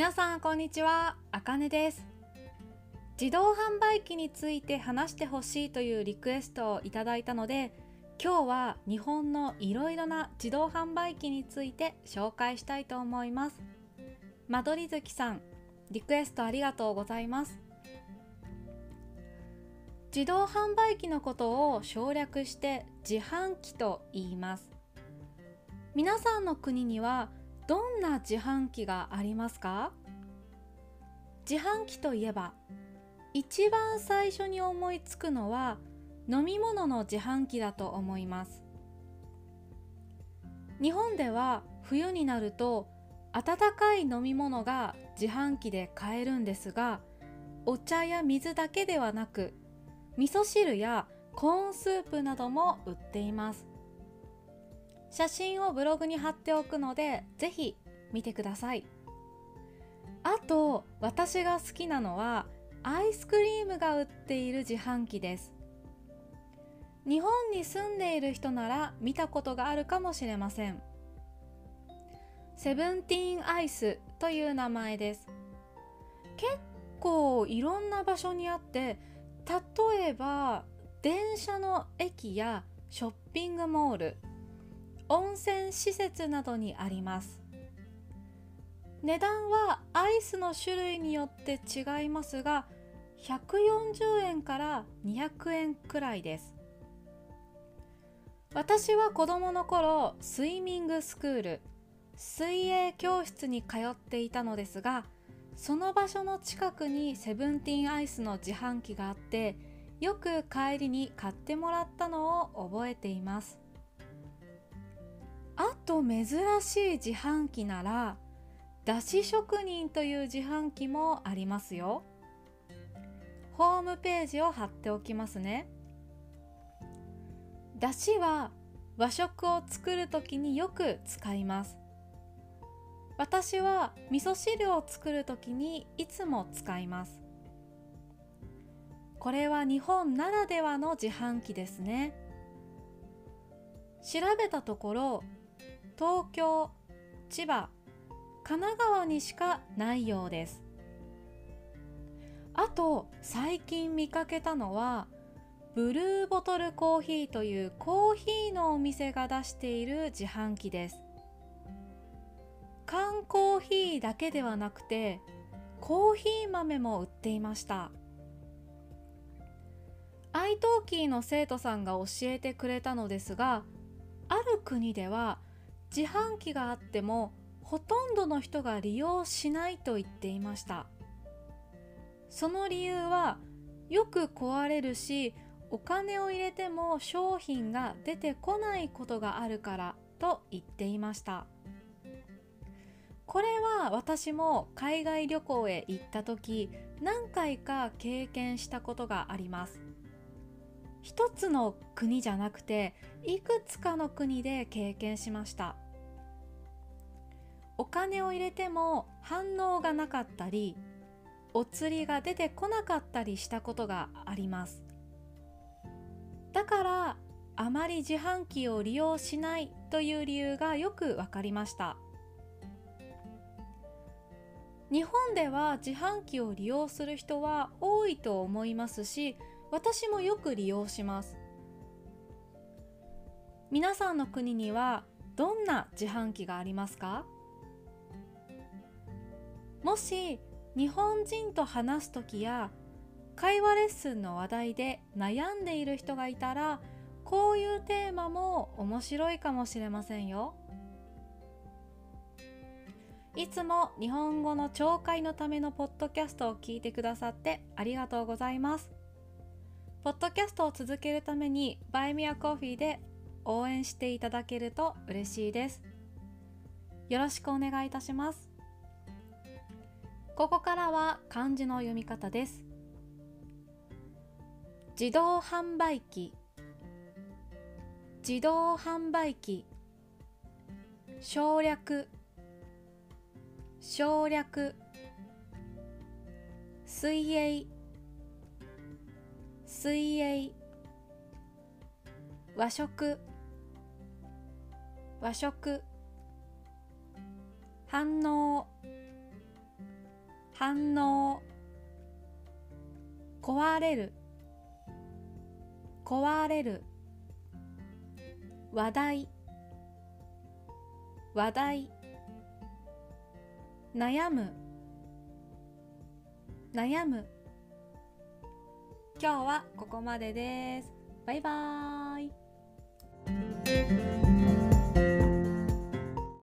皆さんこんにちは、あかねです。自動販売機について話してほしいというリクエストをいただいたので今日は日本のいろいろな自動販売機について紹介したいと思います。間取り月さんリクエストありがとうございます。自動販売機のことを省略して自販機と言います。皆さんの国にはどんな自販機がありますか？自販機といえば一番最初に思いつくのは飲み物の自販機だと思います。日本では冬になると温かい飲み物が自販機で買えるんですがお茶や水だけではなく味噌汁やコーンスープなども売っています。写真をブログに貼っておくのでぜひ見てください。あと私が好きなのはアイスクリームが売っている自販機です。日本に住んでいる人なら見たことがあるかもしれません。セブンティーンアイスという名前です。結構いろんな場所にあって例えば電車の駅やショッピングモール温泉施設などにあります。値段はアイスの種類によって違いますが140円から200円くらいです。私は子供の頃スイミングスクール水泳教室に通っていたのですがその場所の近くにセブンティーンアイスの自販機があってよく帰りに買ってもらったのを覚えています。あと珍しい自販機ならだし職人という自販機もありますよ。ホームページを貼っておきますね。だしは和食を作る時によく使います。私は味噌汁を作る時にいつも使います。これは日本ならではの自販機ですね。調べたところ東京千葉神奈川にしかないようです。あと最近見かけたのはブルーボトルコーヒーというコーヒーのお店が出している自販機です。缶コーヒーだけではなくてコーヒー豆も売っていました。アイトーキーの生徒さんが教えてくれたのですがある国では自販機があってもほとんどの人が利用しないと言っていました。その理由はよく壊れるしお金を入れても商品が出てこないことがあるからと言っていました。これは私も海外旅行へ行った時何回か経験したことがあります。一つの国じゃなくていくつかの国で経験しました。お金を入れても反応がなかったりお釣りが出てこなかったりしたことがあります。だからあまり自販機を利用しないという理由がよく分かりました。日本では自販機を利用する人は多いと思いますし私もよく利用します。皆さんの国にはどんな自販機がありますか？もし日本人と話す時や会話レッスンの話題で悩んでいる人がいたらこういうテーマも面白いかもしれませんよ。いつも日本語の聴解のためのポッドキャストを聞いてくださってありがとうございます。ポッドキャストを続けるためにバイミアコーヒーで応援していただけると嬉しいです。よろしくお願いいたします。ここからは漢字の読み方です。自動販売機。自動販売機。省略。省略。水泳。水泳。和食。和食。反応。反応。壊れる。壊れる。話題。話題。悩む。悩む。今日はここまでです。バイバーイ。